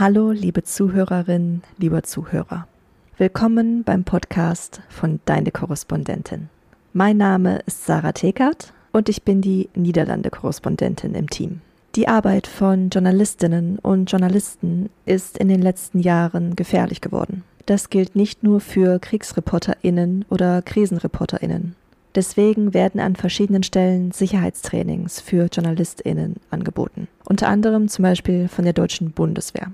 Hallo, liebe Zuhörerin, lieber Zuhörer. Willkommen beim Podcast von Deine Korrespondentin. Mein Name ist Sarah Tekert und ich bin die Niederlande-Korrespondentin im Team. Die Arbeit von Journalistinnen und Journalisten ist in den letzten Jahren gefährlich geworden. Das gilt nicht nur für KriegsreporterInnen oder KrisenreporterInnen. Deswegen werden an verschiedenen Stellen Sicherheitstrainings für JournalistInnen angeboten. Unter anderem zum Beispiel von der deutschen Bundeswehr.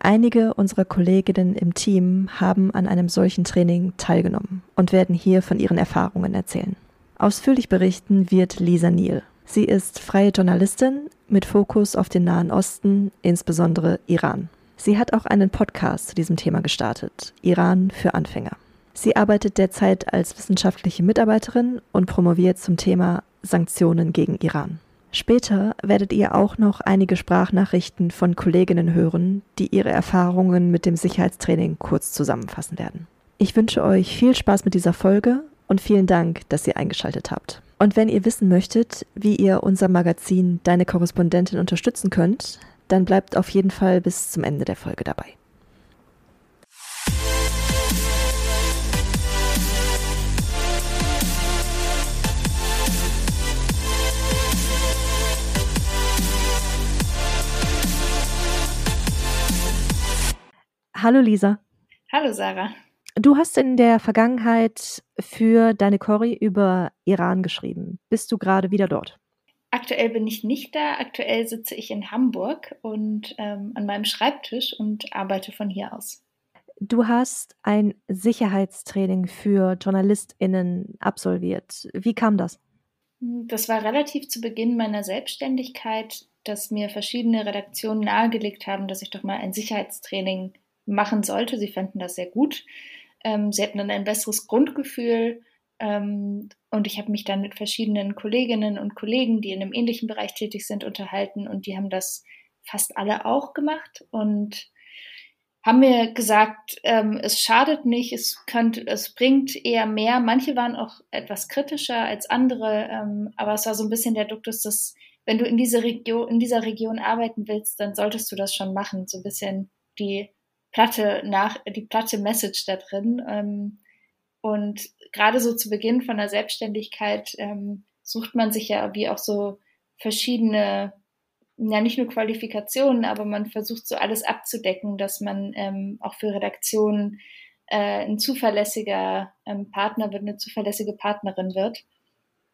Einige unserer Kolleginnen im Team haben an einem solchen Training teilgenommen und werden hier von ihren Erfahrungen erzählen. Ausführlich berichten wird Lisa Neal. Sie ist freie Journalistin mit Fokus auf den Nahen Osten, insbesondere Iran. Sie hat auch einen Podcast zu diesem Thema gestartet, Iran für Anfänger. Sie arbeitet derzeit als wissenschaftliche Mitarbeiterin und promoviert zum Thema Sanktionen gegen Iran. Später werdet ihr auch noch einige Sprachnachrichten von Kolleginnen hören, die ihre Erfahrungen mit dem Sicherheitstraining kurz zusammenfassen werden. Ich wünsche euch viel Spaß mit dieser Folge und vielen Dank, dass ihr eingeschaltet habt. Und wenn ihr wissen möchtet, wie ihr unser Magazin Deine Korrespondentin unterstützen könnt, dann bleibt auf jeden Fall bis zum Ende der Folge dabei. Hallo Lisa. Hallo Sarah. Du hast in der Vergangenheit für deine Cori über Iran geschrieben. Bist du gerade wieder dort? Aktuell bin ich nicht da. Aktuell sitze ich in Hamburg und ähm, an meinem Schreibtisch und arbeite von hier aus. Du hast ein Sicherheitstraining für JournalistInnen absolviert. Wie kam das? Das war relativ zu Beginn meiner Selbstständigkeit, dass mir verschiedene Redaktionen nahegelegt haben, dass ich doch mal ein Sicherheitstraining machen sollte. Sie fänden das sehr gut. Ähm, sie hätten dann ein besseres Grundgefühl. Ähm, und ich habe mich dann mit verschiedenen Kolleginnen und Kollegen, die in einem ähnlichen Bereich tätig sind, unterhalten. Und die haben das fast alle auch gemacht und haben mir gesagt, ähm, es schadet nicht, es könnte, es bringt eher mehr. Manche waren auch etwas kritischer als andere, ähm, aber es war so ein bisschen der Duktus, dass wenn du in diese Region, in dieser Region arbeiten willst, dann solltest du das schon machen. So ein bisschen die platte nach, die platte Message da drin. Ähm, und gerade so zu Beginn von der Selbstständigkeit ähm, sucht man sich ja wie auch so verschiedene, ja nicht nur Qualifikationen, aber man versucht so alles abzudecken, dass man ähm, auch für Redaktionen äh, ein zuverlässiger ähm, Partner wird, eine zuverlässige Partnerin wird.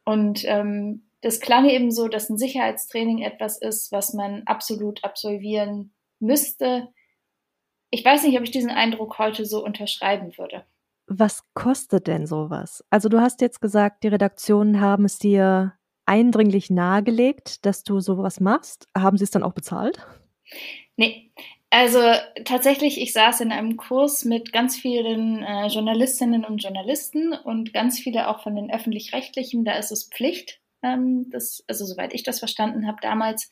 Und ähm, das klang eben so, dass ein Sicherheitstraining etwas ist, was man absolut absolvieren müsste, ich weiß nicht, ob ich diesen Eindruck heute so unterschreiben würde. Was kostet denn sowas? Also du hast jetzt gesagt, die Redaktionen haben es dir eindringlich nahegelegt, dass du sowas machst. Haben sie es dann auch bezahlt? Nee. Also tatsächlich, ich saß in einem Kurs mit ganz vielen äh, Journalistinnen und Journalisten und ganz viele auch von den öffentlich-rechtlichen. Da ist es Pflicht, ähm, das, also soweit ich das verstanden habe damals,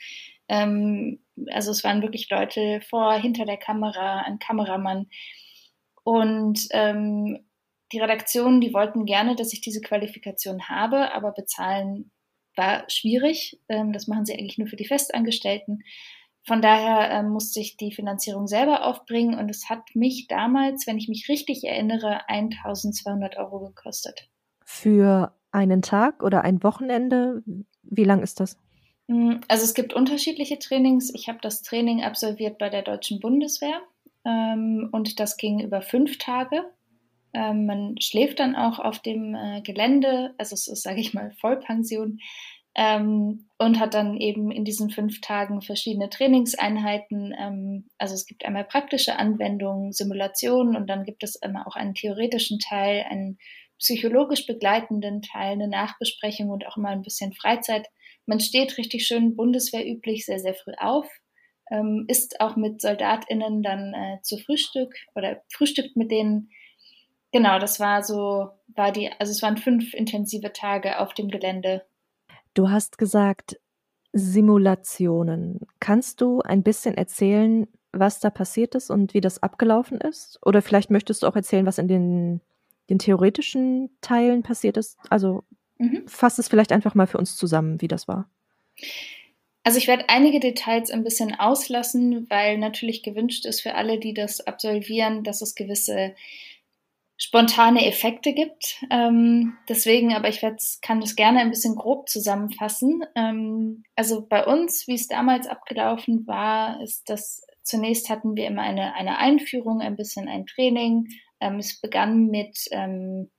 ähm, also es waren wirklich Leute vor, hinter der Kamera, ein Kameramann. Und ähm, die Redaktionen, die wollten gerne, dass ich diese Qualifikation habe, aber bezahlen war schwierig. Ähm, das machen sie eigentlich nur für die Festangestellten. Von daher ähm, musste ich die Finanzierung selber aufbringen und es hat mich damals, wenn ich mich richtig erinnere, 1200 Euro gekostet. Für einen Tag oder ein Wochenende? Wie lang ist das? Mm, also es gibt unterschiedliche Trainings. Ich habe das Training absolviert bei der Deutschen Bundeswehr ähm, und das ging über fünf Tage. Ähm, man schläft dann auch auf dem äh, Gelände, also es ist, sage ich mal, Vollpension ähm, und hat dann eben in diesen fünf Tagen verschiedene Trainingseinheiten. Ähm, also es gibt einmal praktische Anwendungen, Simulationen und dann gibt es immer auch einen theoretischen Teil, einen psychologisch begleitenden Teil, eine Nachbesprechung und auch immer ein bisschen Freizeit man steht richtig schön bundeswehrüblich sehr, sehr früh auf, ähm, isst auch mit SoldatInnen dann äh, zu Frühstück oder frühstückt mit denen. Genau, das war so, war die, also es waren fünf intensive Tage auf dem Gelände. Du hast gesagt, Simulationen. Kannst du ein bisschen erzählen, was da passiert ist und wie das abgelaufen ist? Oder vielleicht möchtest du auch erzählen, was in den, den theoretischen Teilen passiert ist? Also Mhm. Fass es vielleicht einfach mal für uns zusammen, wie das war. Also ich werde einige Details ein bisschen auslassen, weil natürlich gewünscht ist für alle, die das absolvieren, dass es gewisse spontane Effekte gibt. Ähm, deswegen, aber ich kann das gerne ein bisschen grob zusammenfassen. Ähm, also bei uns, wie es damals abgelaufen war, ist das zunächst hatten wir immer eine, eine Einführung, ein bisschen ein Training. Ähm, es begann mit, ähm,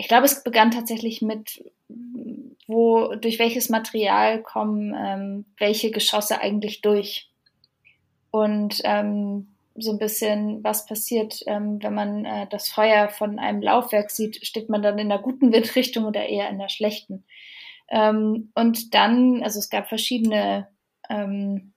ich glaube, es begann tatsächlich mit, wo, durch welches Material kommen ähm, welche Geschosse eigentlich durch. Und ähm, so ein bisschen, was passiert, ähm, wenn man äh, das Feuer von einem Laufwerk sieht, steht man dann in der guten Windrichtung oder eher in der schlechten. Ähm, und dann, also es gab verschiedene ähm,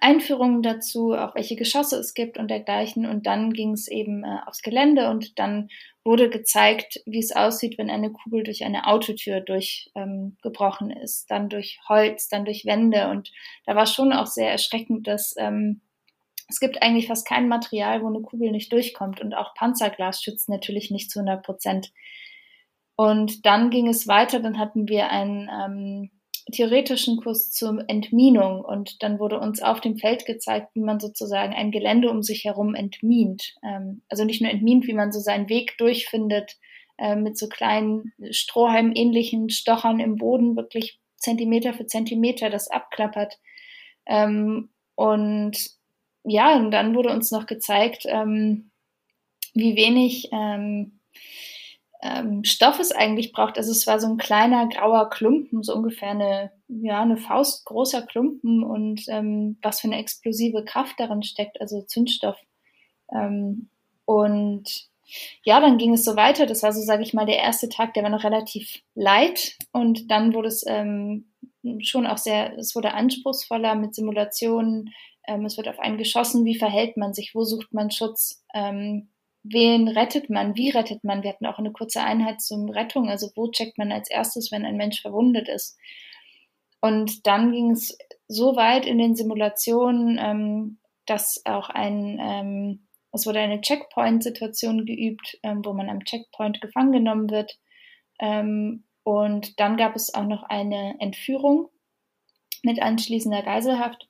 Einführungen dazu, auch welche Geschosse es gibt und dergleichen. Und dann ging es eben äh, aufs Gelände und dann wurde gezeigt, wie es aussieht, wenn eine Kugel durch eine Autotür durchgebrochen ähm, ist, dann durch Holz, dann durch Wände. Und da war schon auch sehr erschreckend, dass ähm, es gibt eigentlich fast kein Material, wo eine Kugel nicht durchkommt und auch Panzerglas schützt natürlich nicht zu 100 Prozent. Und dann ging es weiter, dann hatten wir einen ähm, theoretischen Kurs zur Entminung und dann wurde uns auf dem Feld gezeigt, wie man sozusagen ein Gelände um sich herum entmint. Ähm, also nicht nur entmint, wie man so seinen Weg durchfindet äh, mit so kleinen Strohhalm-ähnlichen Stochern im Boden, wirklich Zentimeter für Zentimeter das abklappert. Ähm, und ja, und dann wurde uns noch gezeigt, ähm, wie wenig ähm, Stoff es eigentlich braucht. Also es war so ein kleiner grauer Klumpen, so ungefähr eine, ja, eine Faust großer Klumpen und ähm, was für eine explosive Kraft darin steckt, also Zündstoff. Ähm, und ja, dann ging es so weiter. Das war so, sage ich mal, der erste Tag, der war noch relativ light und dann wurde es ähm, schon auch sehr, es wurde anspruchsvoller mit Simulationen, ähm, es wird auf einen geschossen. Wie verhält man sich? Wo sucht man Schutz? Ähm, wen rettet man? Wie rettet man? Wir hatten auch eine kurze Einheit zum Rettung. Also wo checkt man als erstes, wenn ein Mensch verwundet ist? Und dann ging es so weit in den Simulationen, ähm, dass auch ein, ähm, es wurde eine Checkpoint-Situation geübt, ähm, wo man am Checkpoint gefangen genommen wird. Ähm, und dann gab es auch noch eine Entführung mit anschließender Geiselhaft.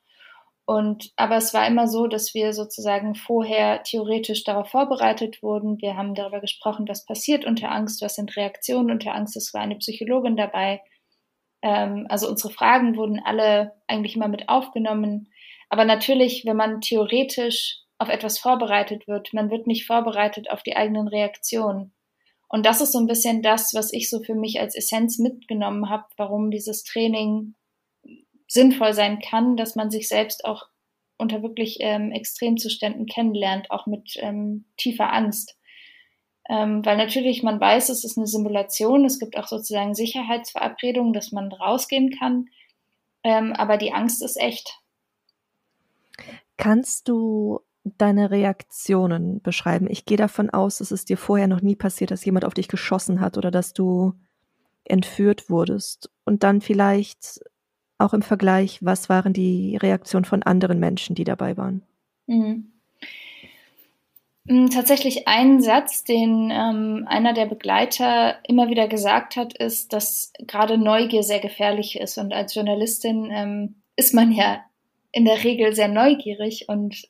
Und, aber es war immer so, dass wir sozusagen vorher theoretisch darauf vorbereitet wurden. Wir haben darüber gesprochen, was passiert unter Angst, was sind Reaktionen unter Angst. Es war eine Psychologin dabei. Ähm, also unsere Fragen wurden alle eigentlich immer mit aufgenommen. Aber natürlich, wenn man theoretisch auf etwas vorbereitet wird, man wird nicht vorbereitet auf die eigenen Reaktionen. Und das ist so ein bisschen das, was ich so für mich als Essenz mitgenommen habe, warum dieses Training sinnvoll sein kann, dass man sich selbst auch unter wirklich ähm, Extremzuständen kennenlernt, auch mit ähm, tiefer Angst. Ähm, weil natürlich man weiß, es ist eine Simulation, es gibt auch sozusagen Sicherheitsverabredungen, dass man rausgehen kann, ähm, aber die Angst ist echt. Kannst du deine Reaktionen beschreiben? Ich gehe davon aus, dass es dir vorher noch nie passiert, dass jemand auf dich geschossen hat oder dass du entführt wurdest und dann vielleicht auch im Vergleich, was waren die Reaktionen von anderen Menschen, die dabei waren? Mhm. Mm, tatsächlich ein Satz, den ähm, einer der Begleiter immer wieder gesagt hat, ist, dass gerade Neugier sehr gefährlich ist. Und als Journalistin ähm, ist man ja in der Regel sehr neugierig und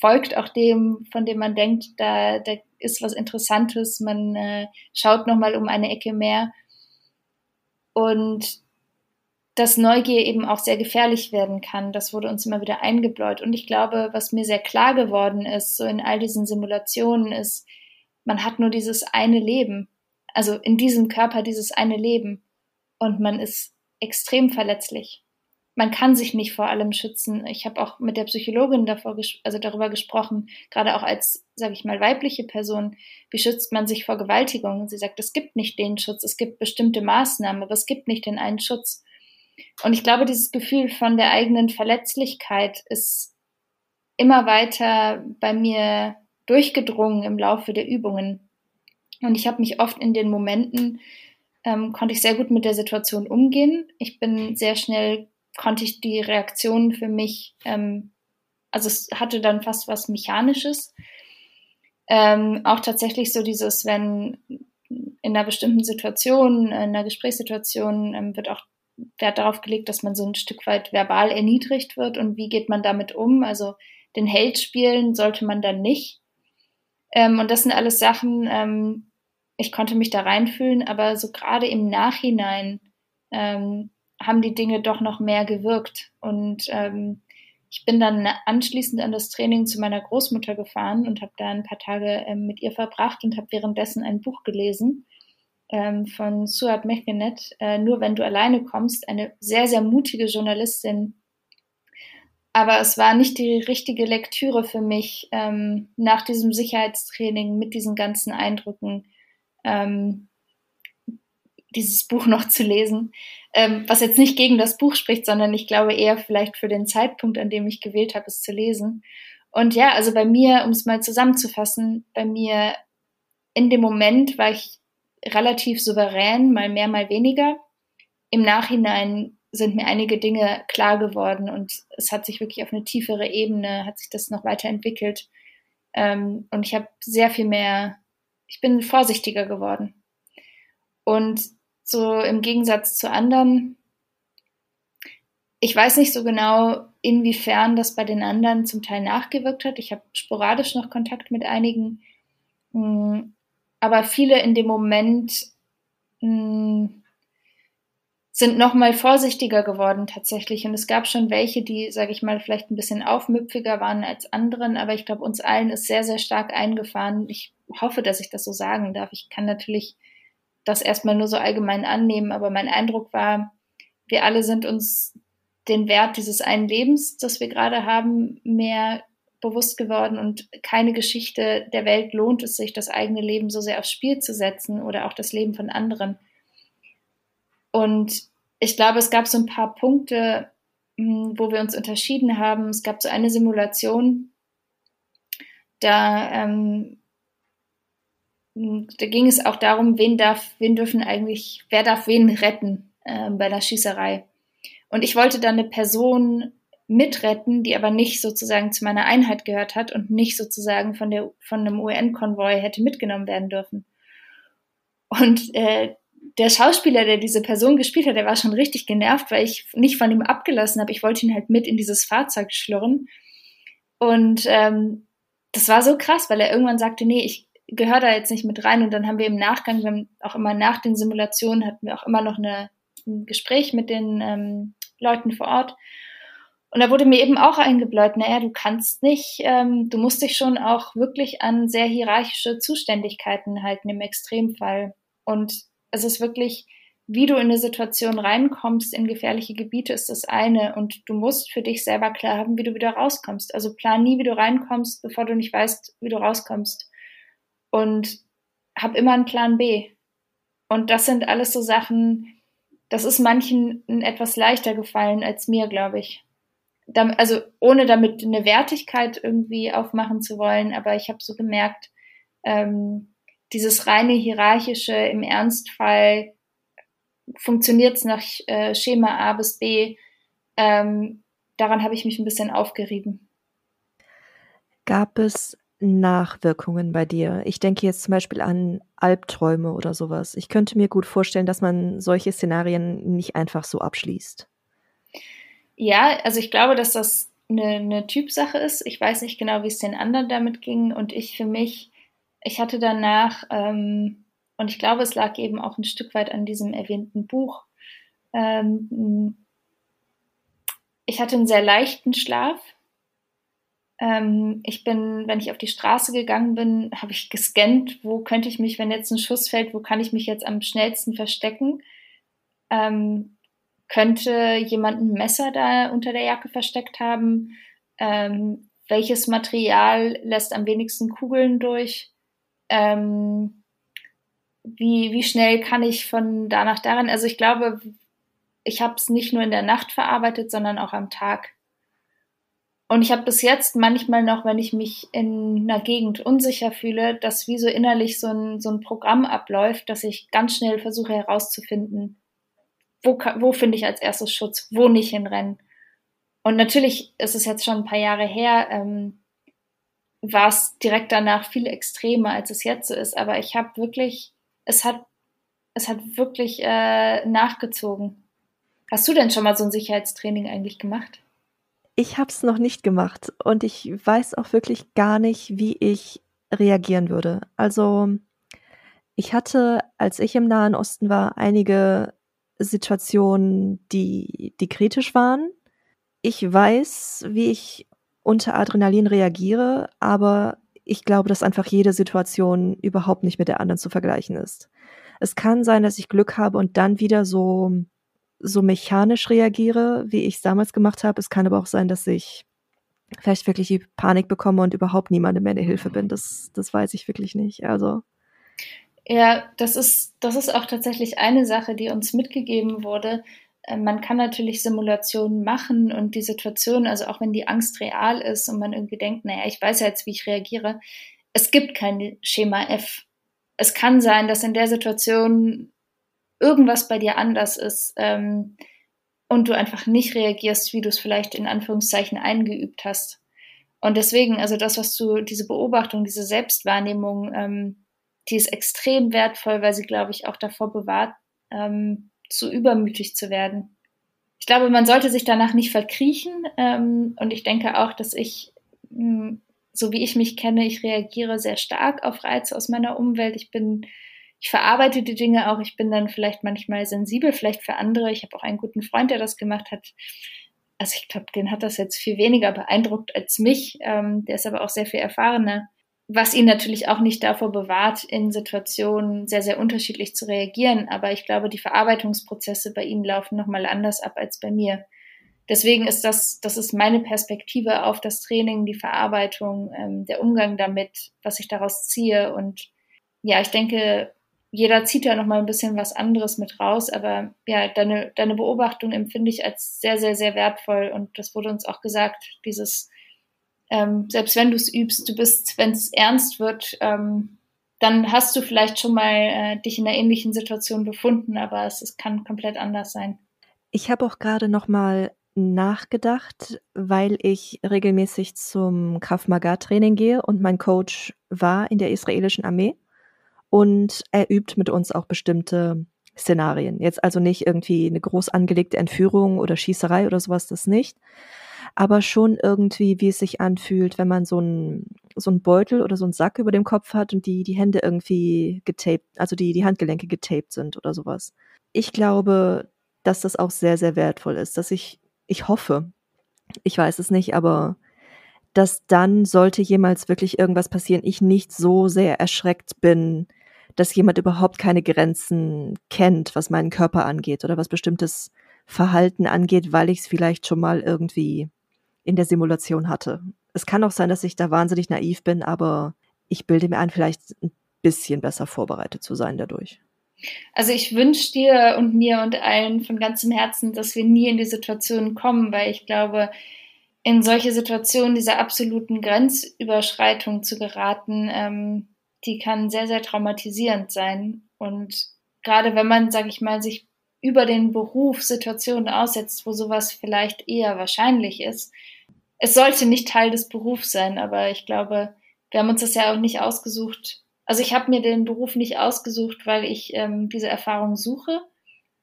folgt auch dem, von dem man denkt, da, da ist was Interessantes. Man äh, schaut nochmal um eine Ecke mehr. Und dass Neugier eben auch sehr gefährlich werden kann. Das wurde uns immer wieder eingebläut. Und ich glaube, was mir sehr klar geworden ist, so in all diesen Simulationen, ist, man hat nur dieses eine Leben. Also in diesem Körper dieses eine Leben. Und man ist extrem verletzlich. Man kann sich nicht vor allem schützen. Ich habe auch mit der Psychologin davor, also darüber gesprochen, gerade auch als, sage ich mal, weibliche Person, wie schützt man sich vor Gewaltigung? Sie sagt, es gibt nicht den Schutz, es gibt bestimmte Maßnahmen, aber es gibt nicht den einen Schutz. Und ich glaube, dieses Gefühl von der eigenen Verletzlichkeit ist immer weiter bei mir durchgedrungen im Laufe der Übungen. Und ich habe mich oft in den Momenten, ähm, konnte ich sehr gut mit der Situation umgehen. Ich bin sehr schnell, konnte ich die Reaktionen für mich, ähm, also es hatte dann fast was Mechanisches. Ähm, auch tatsächlich so dieses, wenn in einer bestimmten Situation, in einer Gesprächssituation ähm, wird auch Wert darauf gelegt, dass man so ein Stück weit verbal erniedrigt wird und wie geht man damit um. Also den Held spielen sollte man dann nicht. Ähm, und das sind alles Sachen, ähm, ich konnte mich da reinfühlen, aber so gerade im Nachhinein ähm, haben die Dinge doch noch mehr gewirkt. Und ähm, ich bin dann anschließend an das Training zu meiner Großmutter gefahren und habe da ein paar Tage ähm, mit ihr verbracht und habe währenddessen ein Buch gelesen ähm, von Suat Mechkenet, äh, Nur wenn du alleine kommst, eine sehr, sehr mutige Journalistin. Aber es war nicht die richtige Lektüre für mich ähm, nach diesem Sicherheitstraining mit diesen ganzen Eindrücken ähm, dieses Buch noch zu lesen, ähm, was jetzt nicht gegen das Buch spricht, sondern ich glaube eher vielleicht für den Zeitpunkt, an dem ich gewählt habe, es zu lesen. Und ja, also bei mir, um es mal zusammenzufassen, bei mir in dem Moment war ich relativ souverän, mal mehr, mal weniger. Im Nachhinein sind mir einige Dinge klar geworden und es hat sich wirklich auf eine tiefere Ebene, hat sich das noch weiterentwickelt. Ähm, und ich habe sehr viel mehr, ich bin vorsichtiger geworden. Und so im Gegensatz zu anderen, ich weiß nicht so genau, inwiefern das bei den anderen zum Teil nachgewirkt hat. Ich habe sporadisch noch Kontakt mit einigen. Aber viele in dem Moment mh, hm, sind noch mal vorsichtiger geworden tatsächlich. Und es gab schon welche, die, sage ich mal, vielleicht ein bisschen aufmüpfiger waren als anderen. Aber ich glaube, uns allen ist sehr, sehr stark eingefahren. Ich hoffe, dass ich das so sagen darf. Ich kann natürlich das erstmal nur so allgemein annehmen, aber mein Eindruck war, wir alle sind uns den Wert dieses einen Lebens, das wir gerade haben, mehr bewusst geworden und keine Geschichte der Welt lohnt es sich, das eigene Leben so sehr aufs Spiel zu setzen oder auch das Leben von anderen. Und ich glaube, es gab so ein paar Punkte, hm, wo wir uns unterschieden haben. Es gab so eine Simulation, da, ähm, da ging es auch darum, wen darf, wen dürfen eigentlich, wer darf wen retten äh, bei der Schießerei. Und ich wollte dann eine Person mitretten, die aber nicht sozusagen zu meiner Einheit gehört hat und nicht sozusagen von, der, von einem UN-Konvoi hätte mitgenommen werden dürfen. Und äh, der Schauspieler, der diese Person gespielt hat, der war schon richtig genervt, weil ich nicht von ihm abgelassen habe. Ich wollte ihn halt mit in dieses Fahrzeug schlurren. Und ähm, das war so krass, weil er irgendwann sagte, nee, ich gehöre da jetzt nicht mit rein. Und dann haben wir im Nachgang, wir haben auch immer nach den Simulationen, hatten wir auch immer noch eine, ein Gespräch mit den ähm, Leuten vor Ort. Und da wurde mir eben auch eingebläut, naja, du kannst nicht, ähm, du musst dich schon auch wirklich an sehr hierarchische Zuständigkeiten halten im Extremfall. Und es ist wirklich, wie du in eine Situation reinkommst in gefährliche Gebiete, ist das eine. Und du musst für dich selber klar haben, wie du wieder rauskommst. Also plan nie, wie du reinkommst, bevor du nicht weißt, wie du rauskommst. Und hab immer einen Plan B. Und das sind alles so Sachen, das ist manchen etwas leichter gefallen als mir, glaube ich also ohne damit eine Wertigkeit irgendwie aufmachen zu wollen, aber ich habe so gemerkt, ähm, dieses reine hierarchische im Ernstfall funktioniert es nach äh, Schema A bis B. Ähm, daran habe ich mich ein bisschen aufgerieben. Gab es Nachwirkungen bei dir? Ich denke jetzt zum Beispiel an Albträume oder sowas. Ich könnte mir gut vorstellen, dass man solche Szenarien nicht einfach so abschließt. Ja, also ich glaube, dass das eine, eine Typsache ist. Ich weiß nicht genau, wie es den anderen damit ging. Und ich für mich, ich hatte danach, ähm, und ich glaube, es lag eben auch ein Stück weit an diesem erwähnten Buch. Ähm, ich hatte einen sehr leichten Schlaf. Ähm, ich bin, wenn ich auf die Straße gegangen bin, habe ich gescannt, wo könnte ich mich, wenn jetzt ein Schuss fällt, wo kann ich mich jetzt am schnellsten verstecken. Ähm, könnte jemand ein Messer da unter der Jacke versteckt haben? Ähm, welches Material lässt am wenigsten Kugeln durch? Ähm, wie, wie schnell kann ich von da nach daran? Also ich glaube, ich habe es nicht nur in der Nacht verarbeitet, sondern auch am Tag. Und ich habe bis jetzt manchmal noch, wenn ich mich in einer Gegend unsicher fühle, dass wie so innerlich so ein, so ein Programm abläuft, dass ich ganz schnell versuche herauszufinden, wo, wo finde ich als erstes Schutz, wo nicht hinrennen. Und natürlich ist es jetzt schon ein paar Jahre her, ähm, war es direkt danach viel extremer, als es jetzt so ist. Aber ich habe wirklich, es hat, es hat wirklich äh, nachgezogen. Hast du denn schon mal so ein Sicherheitstraining eigentlich gemacht? Ich habe es noch nicht gemacht und ich weiß auch wirklich gar nicht, wie ich reagieren würde. Also ich hatte, als ich im Nahen Osten war, einige Situationen, die, die kritisch waren. Ich weiß, wie ich unter Adrenalin reagiere, aber ich glaube, dass einfach jede Situation überhaupt nicht mit der anderen zu vergleichen ist. Es kann sein, dass ich Glück habe und dann wieder so, so mechanisch reagiere, wie ich es damals gemacht habe. Es kann aber auch sein, dass ich vielleicht wirklich die Panik bekomme und überhaupt niemandem mehr eine Hilfe bin. Das, das weiß ich wirklich nicht. Also. Ja, das ist, das ist auch tatsächlich eine Sache, die uns mitgegeben wurde. Ähm, man kann natürlich Simulationen machen und die Situation, also auch wenn die Angst real ist und man irgendwie denkt, naja, ich weiß ja jetzt, wie ich reagiere, es gibt kein Schema F. Es kann sein, dass in der Situation irgendwas bei dir anders ist ähm, und du einfach nicht reagierst, wie du es vielleicht in Anführungszeichen eingeübt hast. Und deswegen, also das, was du, diese Beobachtung, diese Selbstwahrnehmung, ähm, die ist extrem wertvoll, weil sie, glaube ich, auch davor bewahrt, ähm, zu übermütig zu werden. Ich glaube, man sollte sich danach nicht verkriechen. Ähm, und ich denke auch, dass ich, mh, hm, so wie ich mich kenne, ich reagiere sehr stark auf Reize aus meiner Umwelt. Ich bin, ich verarbeite die Dinge auch. Ich bin dann vielleicht manchmal sensibel, vielleicht für andere. Ich habe auch einen guten Freund, der das gemacht hat. Also ich glaube, den hat das jetzt viel weniger beeindruckt als mich. Ähm, der ist aber auch sehr viel erfahrener was ihn natürlich auch nicht davor bewahrt, in Situationen sehr, sehr unterschiedlich zu reagieren. Aber ich glaube, die Verarbeitungsprozesse bei ihm laufen nochmal anders ab als bei mir. Deswegen ist das, das ist meine Perspektive auf das Training, die Verarbeitung, ähm, der Umgang damit, was ich daraus ziehe. Und ja, ich denke, jeder zieht ja nochmal ein bisschen was anderes mit raus. Aber ja, deine, deine Beobachtung empfinde ich als sehr, sehr, sehr wertvoll. Und das wurde uns auch gesagt, dieses ähm, selbst wenn du es übst, du bist, wenn es ernst wird, ähm, dann hast du vielleicht schon mal äh, dich in einer ähnlichen Situation befunden, aber es, es kann komplett anders sein. Ich habe auch gerade noch mal nachgedacht, weil ich regelmäßig zum Krav Maga Training gehe und mein Coach war in der israelischen Armee und er übt mit uns auch bestimmte Szenarien. Jetzt also nicht irgendwie eine groß angelegte Entführung oder Schießerei oder sowas, das nicht, aber schon irgendwie, wie es sich anfühlt, wenn man so ein so ein Beutel oder so ein Sack über dem Kopf hat und die die Hände irgendwie getaped, also die die Handgelenke getaped sind oder sowas. Ich glaube, dass das auch sehr sehr wertvoll ist, dass ich ich hoffe, ich weiß es nicht, aber dass dann sollte jemals wirklich irgendwas passieren, ich nicht so sehr erschreckt bin, dass jemand überhaupt keine Grenzen kennt, was meinen Körper angeht oder was bestimmtes Verhalten angeht, weil ich es vielleicht schon mal irgendwie in der Simulation hatte. Es kann auch sein, dass ich da wahnsinnig naiv bin, aber ich bilde mir ein, vielleicht ein bisschen besser vorbereitet zu sein dadurch. Also ich wünsche dir und mir und allen von ganzem Herzen, dass wir nie in die Situation kommen, weil ich glaube, in solche Situationen dieser absoluten Grenzüberschreitung zu geraten, ähm, die kann sehr, sehr traumatisierend sein. Und gerade wenn man, sag ich mal, sich über den Beruf Situationen aussetzt, wo sowas vielleicht eher wahrscheinlich ist, es sollte nicht Teil des Berufs sein, aber ich glaube, wir haben uns das ja auch nicht ausgesucht. Also ich habe mir den Beruf nicht ausgesucht, weil ich ähm, diese Erfahrung suche.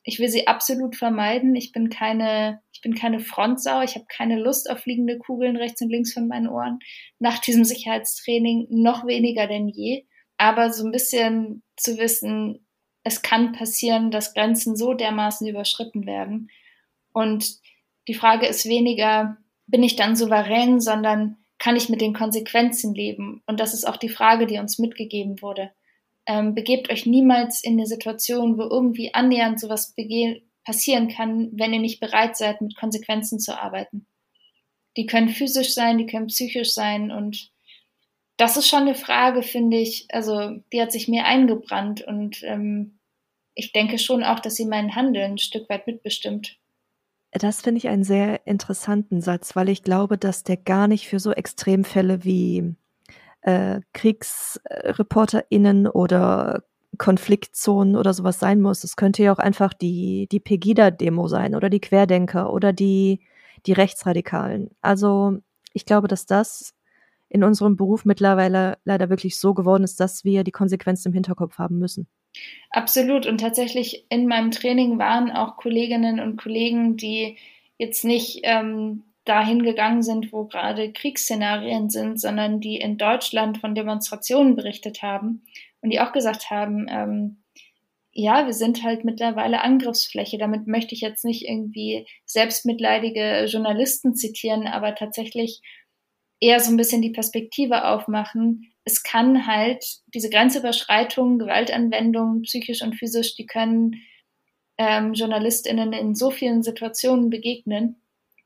Ich will sie absolut vermeiden. Ich bin keine, ich bin keine Frontsau. Ich habe keine Lust auf fliegende Kugeln rechts und links von meinen Ohren. Nach diesem Sicherheitstraining noch weniger denn je. Aber so ein bisschen zu wissen, es kann passieren, dass Grenzen so dermaßen überschritten werden. Und die Frage ist weniger, bin ich dann souverän, sondern kann ich mit den Konsequenzen leben? Und das ist auch die Frage, die uns mitgegeben wurde. Ähm, begebt euch niemals in eine Situation, wo irgendwie annähernd sowas passieren kann, wenn ihr nicht bereit seid, mit Konsequenzen zu arbeiten. Die können physisch sein, die können psychisch sein und das ist schon eine Frage, finde ich, also die hat sich mir eingebrannt und ähm, ich denke schon auch, dass sie mein Handeln ein Stück weit mitbestimmt. Das finde ich einen sehr interessanten Satz, weil ich glaube, dass der gar nicht für so Extremfälle wie äh, KriegsreporterInnen oder Konfliktzonen oder sowas sein muss. Es könnte ja auch einfach die, die Pegida-Demo sein oder die Querdenker oder die, die Rechtsradikalen. Also ich glaube, dass das in unserem Beruf mittlerweile leider wirklich so geworden ist, dass wir die Konsequenzen im Hinterkopf haben müssen. Absolut. Und tatsächlich in meinem Training waren auch Kolleginnen und Kollegen, die jetzt nicht ähm, dahin gegangen sind, wo gerade Kriegsszenarien sind, sondern die in Deutschland von Demonstrationen berichtet haben und die auch gesagt haben, ähm, ja, wir sind halt mittlerweile Angriffsfläche. Damit möchte ich jetzt nicht irgendwie selbstmitleidige Journalisten zitieren, aber tatsächlich eher so ein bisschen die Perspektive aufmachen, es kann halt diese Grenzüberschreitungen, Gewaltanwendungen, psychisch und physisch, die können ähm, JournalistInnen in so vielen Situationen begegnen.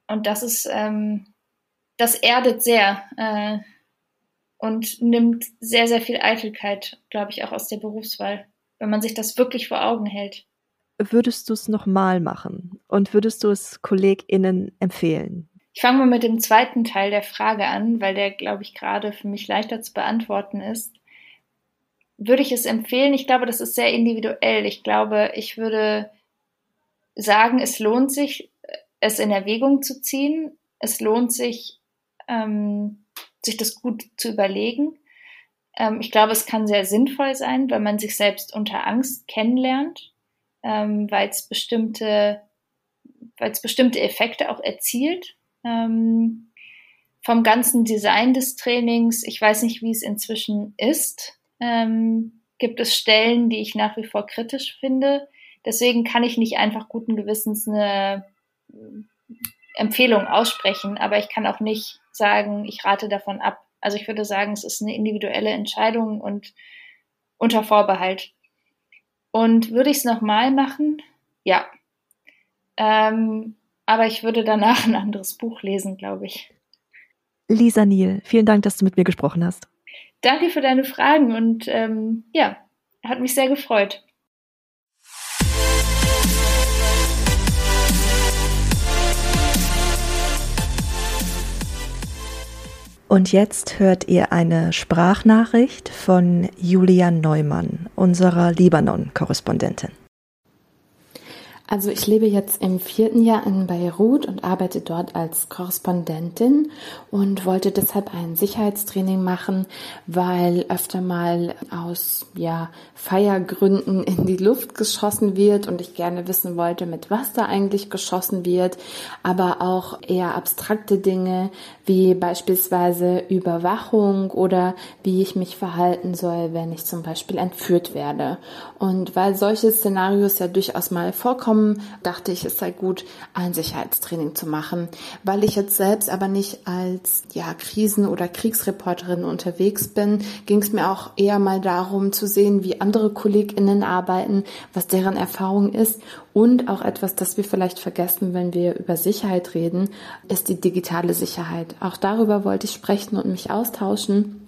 Und das ist, ähm, das erdet sehr äh, und nimmt sehr, sehr viel Eitelkeit, glaube ich, auch aus der Berufswahl, wenn man sich das wirklich vor Augen hält. Würdest du es nochmal machen und würdest du es KollegInnen empfehlen? Ich fange mal mit dem zweiten Teil der Frage an, weil der, glaube ich, gerade für mich leichter zu beantworten ist. Würde ich es empfehlen? Ich glaube, das ist sehr individuell. Ich glaube, ich würde sagen, es lohnt sich, es in Erwägung zu ziehen. Es lohnt sich, ähm, sich das gut zu überlegen. Ähm, ich glaube, es kann sehr sinnvoll sein, wenn man sich selbst unter Angst kennenlernt, ähm, weil es bestimmte, weil es bestimmte Effekte auch erzielt ähm, vom ganzen Design des Trainings, ich weiß nicht, wie es inzwischen ist, ähm, gibt es Stellen, die ich nach wie vor kritisch finde. Deswegen kann ich nicht einfach guten Gewissens eine äh, Empfehlung aussprechen, aber ich kann auch nicht sagen, ich rate davon ab. Also ich würde sagen, es ist eine individuelle Entscheidung und unter Vorbehalt. Und würde ich es nochmal machen? Ja. Ähm, aber ich würde danach ein anderes Buch lesen, glaube ich. Lisa Niel, vielen Dank, dass du mit mir gesprochen hast. Danke für deine Fragen und ähm, ja, hat mich sehr gefreut. Und jetzt hört ihr eine Sprachnachricht von Julia Neumann, unserer Libanon-Korrespondentin. Also ich lebe jetzt im vierten Jahr in Beirut und arbeite dort als Korrespondentin und wollte deshalb ein Sicherheitstraining machen, weil öfter mal aus ja, Feiergründen in die Luft geschossen wird und ich gerne wissen wollte, mit was da eigentlich geschossen wird, aber auch eher abstrakte Dinge wie beispielsweise Überwachung oder wie ich mich verhalten soll, wenn ich zum Beispiel entführt werde. Und weil solche Szenarios ja durchaus mal vorkommen, gekommen, dachte ich, es sei gut, ein Sicherheitstraining zu machen, weil ich jetzt selbst aber nicht als ja Krisen- oder Kriegsreporterin unterwegs bin, ging es mir auch eher mal darum zu sehen, wie andere KollegInnen arbeiten, was deren Erfahrung ist. Und auch etwas, das wir vielleicht vergessen, wenn wir über Sicherheit reden, ist die digitale Sicherheit. Auch darüber wollte ich sprechen und mich austauschen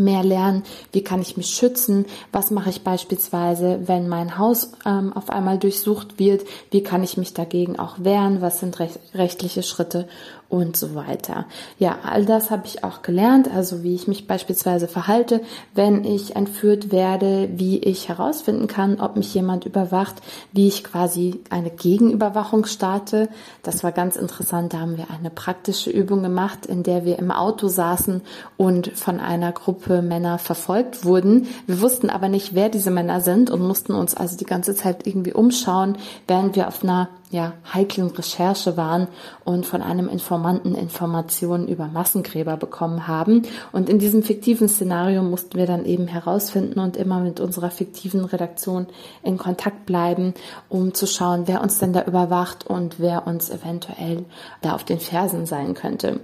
mehr lernen, wie kann ich mich schützen, was mache ich beispielsweise, wenn mein Haus ähm, auf einmal durchsucht wird, wie kann ich mich dagegen auch wehren, was sind recht, rechtliche Schritte und so weiter. Ja, all das habe ich auch gelernt, also wie ich mich beispielsweise verhalte, wenn ich entführt werde, wie ich herausfinden kann, ob mich jemand überwacht, wie ich quasi eine Gegenüberwachung starte. Das war ganz interessant, da haben wir eine praktische Übung gemacht, in der wir im Auto saßen und von einer Gruppe Männer verfolgt wurden. Wir wussten aber nicht, wer diese Männer sind und mussten uns also die ganze Zeit irgendwie umschauen, während wir auf einer ja, heiklen Recherche waren und von einem Informanten Informationen über Massengräber bekommen haben. Und in diesem fiktiven Szenario mussten wir dann eben herausfinden und immer mit unserer fiktiven Redaktion in Kontakt bleiben, um zu schauen, wer uns denn da überwacht und wer uns eventuell da auf den Fersen sein könnte.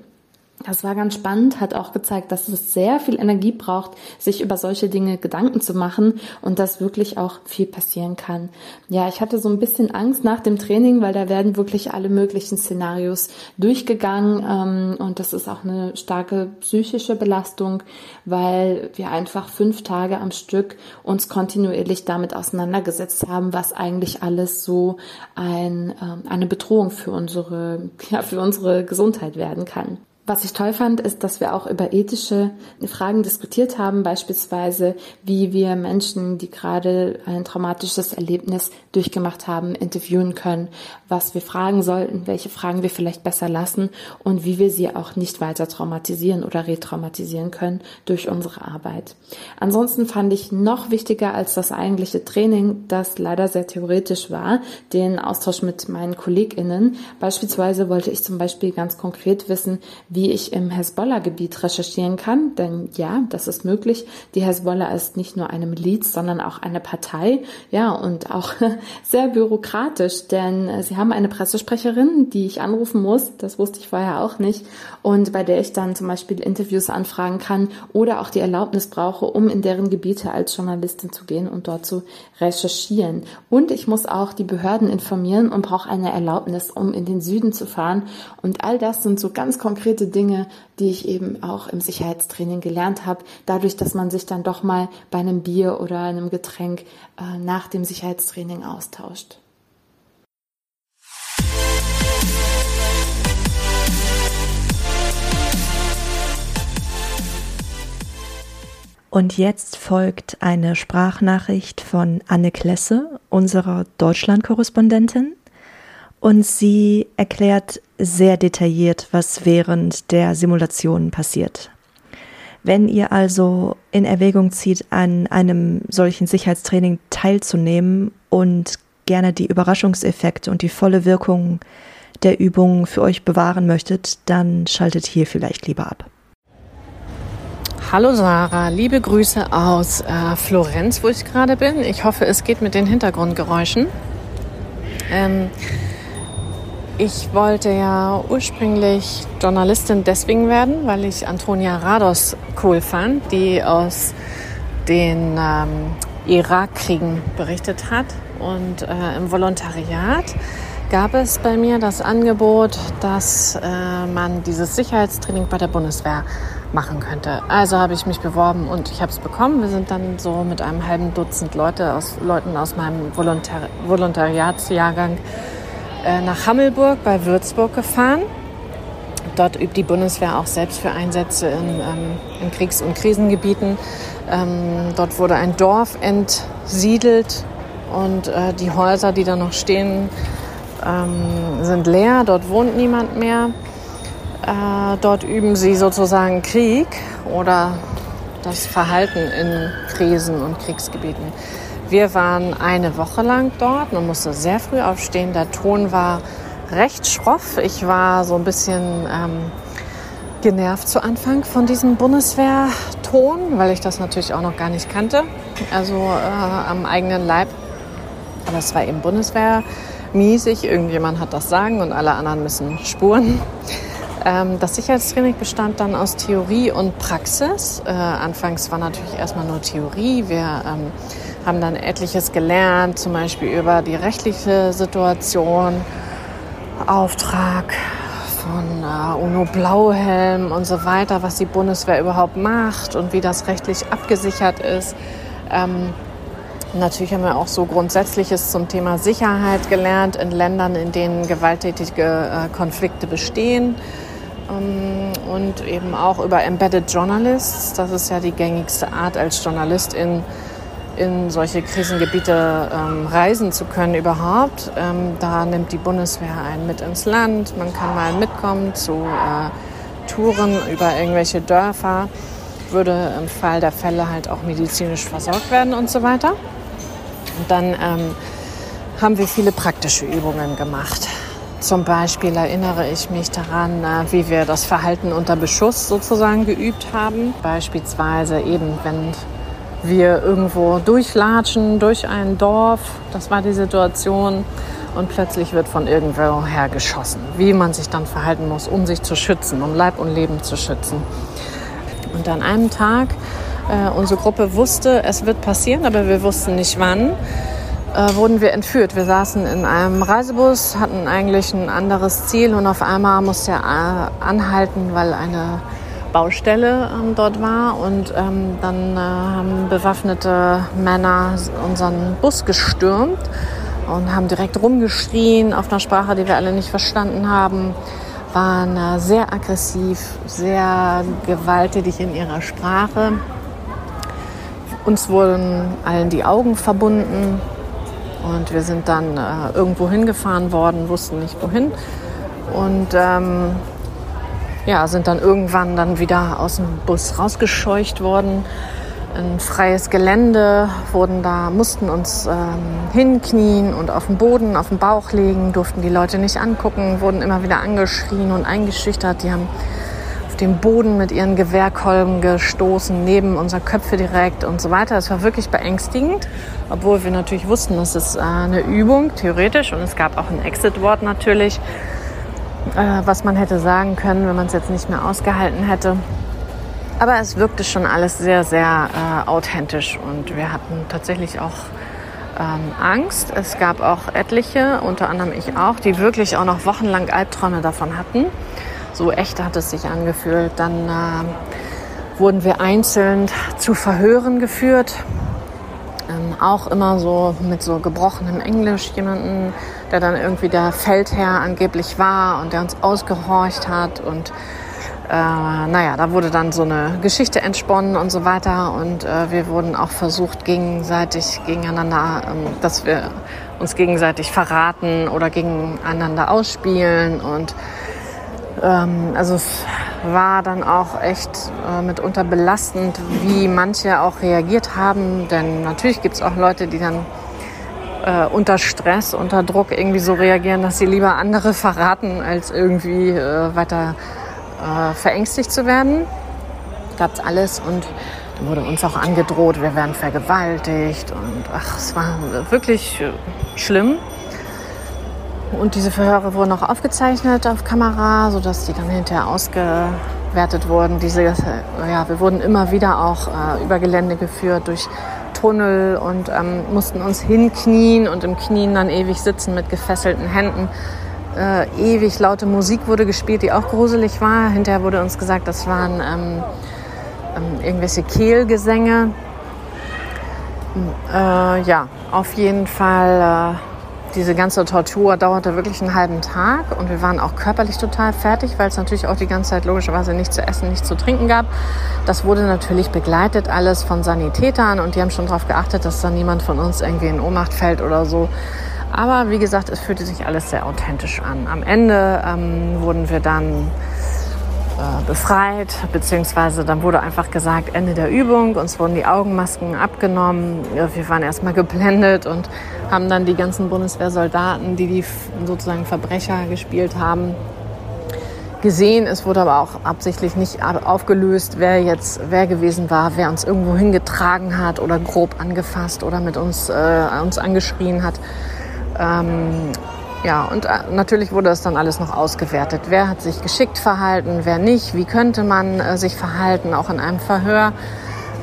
Das war ganz spannend, hat auch gezeigt, dass es sehr viel Energie braucht, sich über solche Dinge Gedanken zu machen und dass wirklich auch viel passieren kann. Ja, ich hatte so ein bisschen Angst nach dem Training, weil da werden wirklich alle möglichen Szenarios durchgegangen ähm, und das ist auch eine starke psychische Belastung, weil wir einfach fünf Tage am Stück uns kontinuierlich damit auseinandergesetzt haben, was eigentlich alles so ein, ähm, eine Bedrohung für unsere, ja, für unsere Gesundheit werden kann. Was ich toll fand, ist, dass wir auch über ethische Fragen diskutiert haben, beispielsweise wie wir Menschen, die gerade ein traumatisches Erlebnis durchgemacht haben, interviewen können, was wir fragen sollten, welche Fragen wir vielleicht besser lassen und wie wir sie auch nicht weiter traumatisieren oder retraumatisieren können durch unsere Arbeit. Ansonsten fand ich noch wichtiger als das eigentliche Training, das leider sehr theoretisch war, den Austausch mit meinen KollegInnen. Beispielsweise wollte ich zum Beispiel ganz konkret wissen, wie ich im Hezbollah-Gebiet recherchieren kann. Denn ja, das ist möglich. Die Hezbollah ist nicht nur eine Miliz, sondern auch eine Partei. Ja, und auch sehr bürokratisch, denn äh, sie haben eine Pressesprecherin, die ich anrufen muss. Das wusste ich vorher auch nicht. Und bei der ich dann zum Beispiel Interviews anfragen kann oder auch die Erlaubnis brauche, um in deren Gebiete als Journalistin zu gehen und dort zu recherchieren. Und ich muss auch die Behörden informieren und brauche eine Erlaubnis, um in den Süden zu fahren. Und all das sind so ganz konkrete Dinge, die ich eben auch im Sicherheitstraining gelernt habe, dadurch, dass man sich dann doch mal bei einem Bier oder einem Getränk äh, nach dem Sicherheitstraining austauscht. Und jetzt folgt eine Sprachnachricht von Anne Klesse, unserer Deutschland-Korrespondentin. Und sie erklärt sehr detailliert, was während der Simulation passiert. Wenn ihr also in Erwägung zieht, an einem solchen Sicherheitstraining teilzunehmen und gerne die Überraschungseffekte und die volle Wirkung der Übung für euch bewahren möchtet, dann schaltet hier vielleicht lieber ab. Hallo Sarah, liebe Grüße aus äh, Florenz, wo ich gerade bin. Ich hoffe, es geht mit den Hintergrundgeräuschen. Ähm, ich wollte ja ursprünglich Journalistin deswegen werden, weil ich Antonia Rados cool fand, die aus den ähm, Irakkriegen berichtet hat. Und äh, im Volontariat gab es bei mir das Angebot, dass äh, man dieses Sicherheitstraining bei der Bundeswehr machen könnte. Also habe ich mich beworben und ich habe es bekommen. Wir sind dann so mit einem halben Dutzend Leute aus, Leuten aus meinem Volontar Volontariatsjahrgang nach Hammelburg bei Würzburg gefahren. Dort übt die Bundeswehr auch selbst für Einsätze in, ähm, in Kriegs- und Krisengebieten. Ähm, dort wurde ein Dorf entsiedelt und äh, die Häuser, die da noch stehen, ähm, sind leer. Dort wohnt niemand mehr. Äh, dort üben sie sozusagen Krieg oder das Verhalten in Krisen und Kriegsgebieten. Wir waren eine Woche lang dort. Man musste sehr früh aufstehen. Der Ton war recht schroff. Ich war so ein bisschen ähm, genervt zu Anfang von diesem Bundeswehrton, weil ich das natürlich auch noch gar nicht kannte. Also äh, am eigenen Leib. Aber es war eben Bundeswehrmäßig. Irgendjemand hat das Sagen und alle anderen müssen spuren. Ähm, das Sicherheitstraining bestand dann aus Theorie und Praxis. Äh, anfangs war natürlich erstmal nur Theorie. Wir ähm, haben dann etliches gelernt, zum Beispiel über die rechtliche Situation, Auftrag von äh, UNO Blauhelm und so weiter, was die Bundeswehr überhaupt macht und wie das rechtlich abgesichert ist. Ähm, Natürlich haben wir auch so Grundsätzliches zum Thema Sicherheit gelernt in Ländern, in denen gewalttätige äh, Konflikte bestehen. Ähm, und eben auch über Embedded Journalists. Das ist ja die gängigste Art, als Journalistin in solche Krisengebiete ähm, reisen zu können überhaupt. Ähm, da nimmt die Bundeswehr einen mit ins Land. Man kann mal mitkommen zu äh, Touren über irgendwelche Dörfer, würde im Fall der Fälle halt auch medizinisch versorgt werden und so weiter. Und dann ähm, haben wir viele praktische Übungen gemacht. Zum Beispiel erinnere ich mich daran, äh, wie wir das Verhalten unter Beschuss sozusagen geübt haben. Beispielsweise eben, wenn wir irgendwo durchlatschen durch ein Dorf, das war die Situation, und plötzlich wird von irgendwo her geschossen. Wie man sich dann verhalten muss, um sich zu schützen, um Leib und Leben zu schützen. Und an einem Tag, äh, unsere Gruppe wusste, es wird passieren, aber wir wussten nicht wann äh, wurden wir entführt. Wir saßen in einem Reisebus, hatten eigentlich ein anderes Ziel und auf einmal musste er äh, anhalten, weil eine Baustelle ähm, dort war und ähm, dann äh, haben bewaffnete Männer unseren Bus gestürmt und haben direkt rumgeschrien auf einer Sprache, die wir alle nicht verstanden haben, waren äh, sehr aggressiv, sehr gewalttätig in ihrer Sprache. Uns wurden allen die Augen verbunden und wir sind dann äh, irgendwo hingefahren worden, wussten nicht wohin. Und ähm, ja, sind dann irgendwann dann wieder aus dem Bus rausgescheucht worden. Ein freies Gelände, wurden da, mussten uns ähm, hinknien und auf den Boden, auf den Bauch legen, durften die Leute nicht angucken, wurden immer wieder angeschrien und eingeschüchtert. Die haben auf den Boden mit ihren Gewehrkolben gestoßen, neben unser Köpfe direkt und so weiter. Es war wirklich beängstigend, obwohl wir natürlich wussten, das ist äh, eine Übung, theoretisch, und es gab auch ein Exit-Wort natürlich äh, was man hätte sagen können, wenn man es jetzt nicht mehr ausgehalten hätte. Aber es wirkte schon alles sehr, sehr äh, authentisch und wir hatten tatsächlich auch ähm, Angst. Es gab auch etliche, unter anderem ich auch, die wirklich auch noch wochenlang Albträume davon hatten. So echt hat es sich angefühlt. Dann äh, wurden wir einzeln zu Verhören geführt. Ähm, auch immer so mit so gebrochenem Englisch jemanden der dann irgendwie der Feldherr angeblich war und der uns ausgehorcht hat. Und äh, naja, da wurde dann so eine Geschichte entsponnen und so weiter. Und äh, wir wurden auch versucht gegenseitig gegeneinander, ähm, dass wir uns gegenseitig verraten oder gegeneinander ausspielen. Und ähm, also es war dann auch echt äh, mitunter belastend, wie manche auch reagiert haben, denn natürlich gibt es auch Leute, die dann äh, unter Stress, unter Druck irgendwie so reagieren, dass sie lieber andere verraten, als irgendwie äh, weiter äh, verängstigt zu werden. Gab's alles und da wurde uns auch angedroht, wir werden vergewaltigt und ach, es war wirklich äh, schlimm. Und diese Verhöre wurden auch aufgezeichnet auf Kamera, sodass die dann hinterher ausgewertet wurden. Diese, ja, wir wurden immer wieder auch äh, über Gelände geführt durch Tunnel und ähm, mussten uns hinknien und im Knien dann ewig sitzen mit gefesselten Händen. Äh, ewig laute Musik wurde gespielt, die auch gruselig war. Hinterher wurde uns gesagt, das waren ähm, ähm, irgendwelche Kehlgesänge. Äh, ja, auf jeden Fall. Diese ganze Tortur dauerte wirklich einen halben Tag und wir waren auch körperlich total fertig, weil es natürlich auch die ganze Zeit logischerweise nichts zu essen, nichts zu trinken gab. Das wurde natürlich begleitet alles von Sanitätern und die haben schon darauf geachtet, dass da niemand von uns irgendwie in Ohnmacht fällt oder so. Aber wie gesagt, es fühlte sich alles sehr authentisch an. Am Ende ähm, wurden wir dann äh, befreit, beziehungsweise dann wurde einfach gesagt, Ende der Übung, uns wurden die Augenmasken abgenommen, wir waren erstmal geblendet und haben dann die ganzen Bundeswehrsoldaten, die die sozusagen Verbrecher gespielt haben, gesehen. Es wurde aber auch absichtlich nicht aufgelöst, wer jetzt wer gewesen war, wer uns irgendwo hingetragen hat oder grob angefasst oder mit uns, äh, uns angeschrien hat. Ähm, ja, und äh, natürlich wurde das dann alles noch ausgewertet. Wer hat sich geschickt verhalten, wer nicht, wie könnte man äh, sich verhalten, auch in einem Verhör.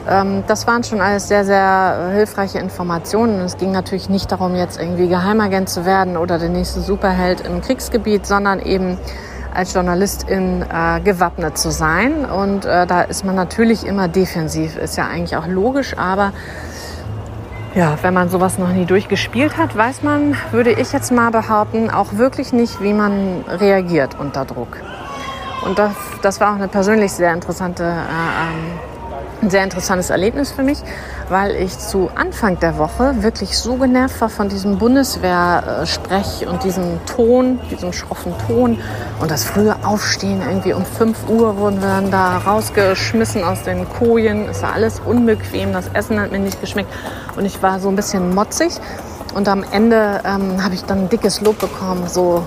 Ähm, das waren schon alles sehr, sehr äh, hilfreiche Informationen. Es ging natürlich nicht darum, jetzt irgendwie Geheimagent zu werden oder der nächste Superheld im Kriegsgebiet, sondern eben als Journalistin äh, gewappnet zu sein. Und äh, da ist man natürlich immer defensiv, ist ja eigentlich auch logisch, aber ja, wenn man sowas noch nie durchgespielt hat, weiß man, würde ich jetzt mal behaupten, auch wirklich nicht, wie man reagiert unter Druck. Und das, das war auch eine persönlich sehr interessante, äh, ähm, ein sehr interessantes Erlebnis für mich, weil ich zu Anfang der Woche wirklich so genervt war von diesem Bundeswehrsprech und diesem Ton, diesem schroffen Ton und das frühe Aufstehen. Irgendwie um 5 Uhr wurden wir dann da rausgeschmissen aus den Kojen. Es war alles unbequem, das Essen hat mir nicht geschmeckt und ich war so ein bisschen motzig. Und am Ende ähm, habe ich dann ein dickes Lob bekommen, so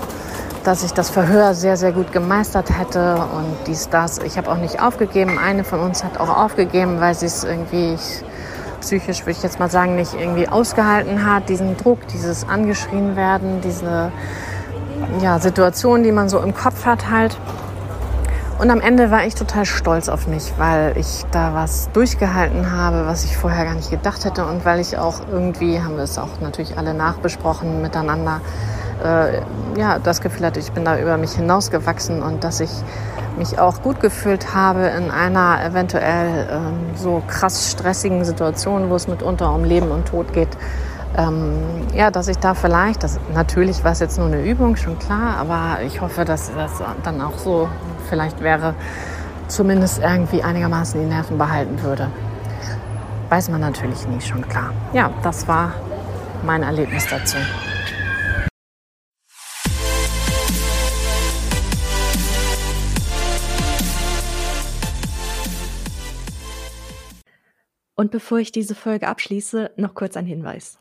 dass ich das Verhör sehr, sehr gut gemeistert hätte und dies, das. Ich habe auch nicht aufgegeben. Eine von uns hat auch aufgegeben, weil sie es irgendwie ich, psychisch, würde ich jetzt mal sagen, nicht irgendwie ausgehalten hat. Diesen Druck, dieses angeschrien werden, diese ja, Situation, die man so im Kopf hat halt. Und am Ende war ich total stolz auf mich, weil ich da was durchgehalten habe, was ich vorher gar nicht gedacht hätte und weil ich auch irgendwie, haben wir es auch natürlich alle nachbesprochen miteinander, äh, ja, das Gefühl hatte, ich bin da über mich hinausgewachsen und dass ich mich auch gut gefühlt habe in einer eventuell ähm, so krass stressigen Situation, wo es mitunter um Leben und Tod geht, ähm, ja, dass ich da vielleicht, das, natürlich war es jetzt nur eine Übung, schon klar, aber ich hoffe, dass das dann auch so vielleicht wäre, zumindest irgendwie einigermaßen die Nerven behalten würde. Weiß man natürlich nie, schon klar. Ja, das war mein Erlebnis dazu. Und bevor ich diese Folge abschließe, noch kurz ein Hinweis.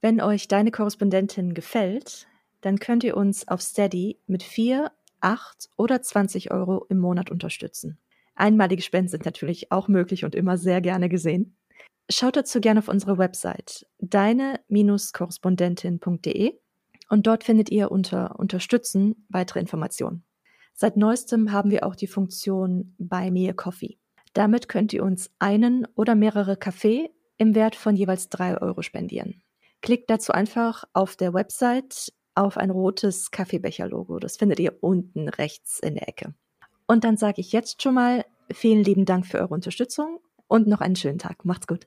Wenn euch deine Korrespondentin gefällt, dann könnt ihr uns auf Steady mit 4, 8 oder 20 Euro im Monat unterstützen. Einmalige Spenden sind natürlich auch möglich und immer sehr gerne gesehen. Schaut dazu gerne auf unsere Website deine-korrespondentin.de und dort findet ihr unter Unterstützen weitere Informationen. Seit neuestem haben wir auch die Funktion Buy Me Coffee. Damit könnt ihr uns einen oder mehrere Kaffee im Wert von jeweils drei Euro spendieren. Klickt dazu einfach auf der Website auf ein rotes Kaffeebecher-Logo. Das findet ihr unten rechts in der Ecke. Und dann sage ich jetzt schon mal vielen lieben Dank für eure Unterstützung und noch einen schönen Tag. Macht's gut.